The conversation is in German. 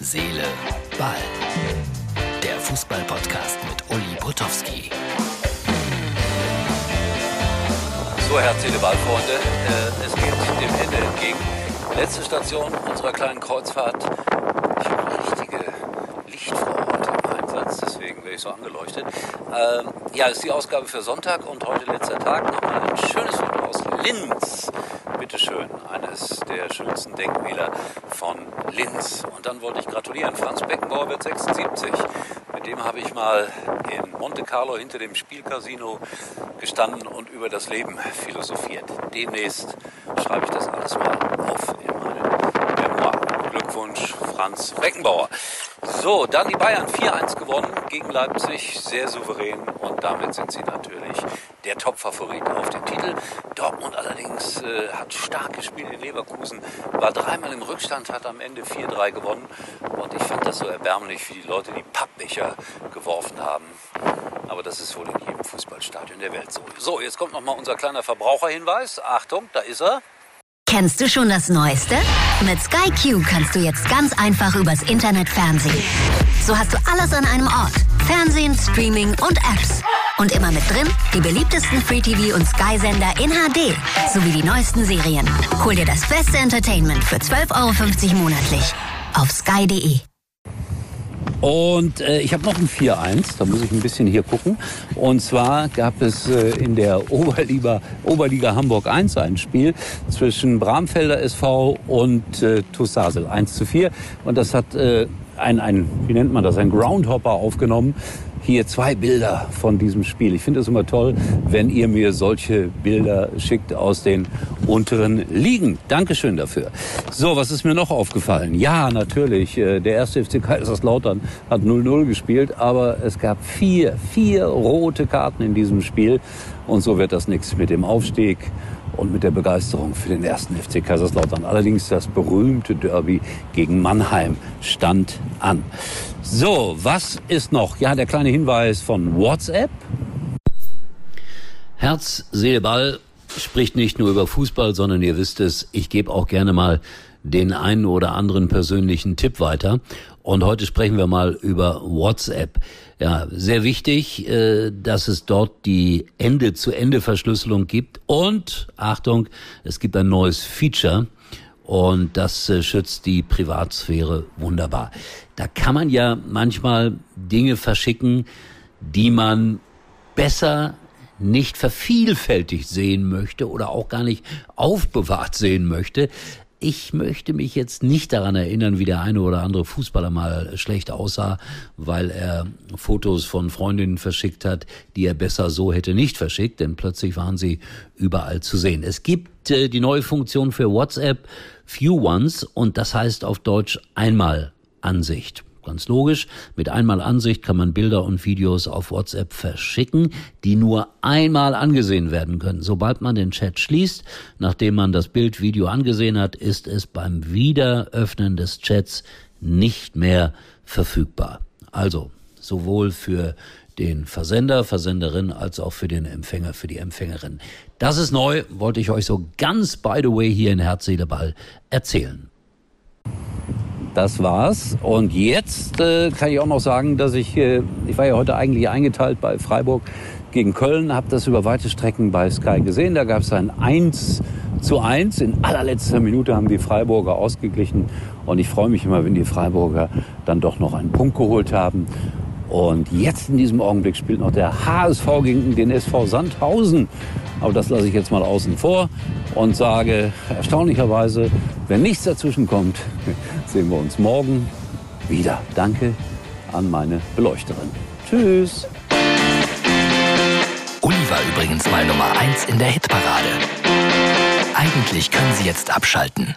Seele, Ball. Der Fußball-Podcast mit Uli Potowski. So, Herz, Seele, Ball, Freunde. Äh, es geht dem Ende entgegen. Letzte Station unserer kleinen Kreuzfahrt. Ich habe eine richtige Lichtfrau im Einsatz, deswegen werde ich so angeleuchtet. Ähm, ja, ist die Ausgabe für Sonntag und heute letzter Tag. Nochmal ein schönes Foto aus Linz. Bitteschön, eines der schönsten Denkmäler von Linz. Und dann wollte ich gratulieren. Franz Beckenbauer wird 76. Mit dem habe ich mal in Monte Carlo hinter dem Spielcasino gestanden und über das Leben philosophiert. Demnächst schreibe ich das alles mal auf in meinen Memoir. Glückwunsch, Franz Beckenbauer. So, dann die Bayern 4-1 gewonnen gegen Leipzig, sehr souverän und damit sind sie natürlich der Top-Favorit auf den Titel. Dortmund allerdings äh, hat stark gespielt in Leverkusen, war dreimal im Rückstand, hat am Ende 4-3 gewonnen und ich fand das so erbärmlich, wie die Leute die Pappbecher geworfen haben. Aber das ist wohl in jedem Fußballstadion der Welt so. So, jetzt kommt nochmal unser kleiner Verbraucherhinweis. Achtung, da ist er. Kennst du schon das Neueste? Mit Sky Q kannst du jetzt ganz einfach übers Internet Fernsehen. So hast du alles an einem Ort. Fernsehen, Streaming und Apps. Und immer mit drin die beliebtesten Free-TV- und Sky-Sender in HD. Sowie die neuesten Serien. Hol dir das beste Entertainment für 12,50 Euro monatlich. Auf sky.de. Und äh, ich habe noch ein 4-1, da muss ich ein bisschen hier gucken. Und zwar gab es äh, in der Oberliga, Oberliga Hamburg 1 ein Spiel zwischen Bramfelder SV und äh, Tussasel 1 zu 4. Und das hat äh, ein, ein, wie nennt man das, ein Groundhopper aufgenommen hier zwei Bilder von diesem Spiel. Ich finde es immer toll, wenn ihr mir solche Bilder schickt aus den unteren Ligen. Dankeschön dafür. So, was ist mir noch aufgefallen? Ja, natürlich, äh, der erste FC Kaiserslautern hat 0-0 gespielt, aber es gab vier, vier rote Karten in diesem Spiel. Und so wird das nichts mit dem Aufstieg und mit der Begeisterung für den ersten FC Kaiserslautern. Allerdings das berühmte Derby gegen Mannheim stand an. So, was ist noch? Ja, der kleine Hinweis von WhatsApp. Herz, Seele, Ball spricht nicht nur über Fußball, sondern ihr wisst es, ich gebe auch gerne mal den einen oder anderen persönlichen Tipp weiter. Und heute sprechen wir mal über WhatsApp. Ja, sehr wichtig, äh, dass es dort die Ende-zu-Ende-Verschlüsselung gibt. Und, Achtung, es gibt ein neues Feature. Und das äh, schützt die Privatsphäre wunderbar. Da kann man ja manchmal Dinge verschicken, die man besser nicht vervielfältigt sehen möchte oder auch gar nicht aufbewahrt sehen möchte. Ich möchte mich jetzt nicht daran erinnern, wie der eine oder andere Fußballer mal schlecht aussah, weil er Fotos von Freundinnen verschickt hat, die er besser so hätte nicht verschickt, denn plötzlich waren sie überall zu sehen. Es gibt äh, die neue Funktion für WhatsApp Few Ones und das heißt auf Deutsch einmal Ansicht. Ganz logisch, mit einmal Ansicht kann man Bilder und Videos auf WhatsApp verschicken, die nur einmal angesehen werden können. Sobald man den Chat schließt, nachdem man das Bild, Video angesehen hat, ist es beim Wiederöffnen des Chats nicht mehr verfügbar. Also sowohl für den Versender, Versenderin als auch für den Empfänger, für die Empfängerin. Das ist neu, wollte ich euch so ganz by the way hier in Herz, Ball erzählen das war's. Und jetzt äh, kann ich auch noch sagen, dass ich, äh, ich war ja heute eigentlich eingeteilt bei Freiburg gegen Köln, habe das über weite Strecken bei Sky gesehen. Da gab es ein 1 zu 1. In allerletzter Minute haben die Freiburger ausgeglichen. Und ich freue mich immer, wenn die Freiburger dann doch noch einen Punkt geholt haben. Und jetzt in diesem Augenblick spielt noch der HSV gegen den SV Sandhausen. Aber das lasse ich jetzt mal außen vor und sage erstaunlicherweise, wenn nichts dazwischen kommt, sehen wir uns morgen wieder. Danke an meine Beleuchterin. Tschüss. Uli war übrigens mal Nummer 1 in der Hitparade. Eigentlich können Sie jetzt abschalten.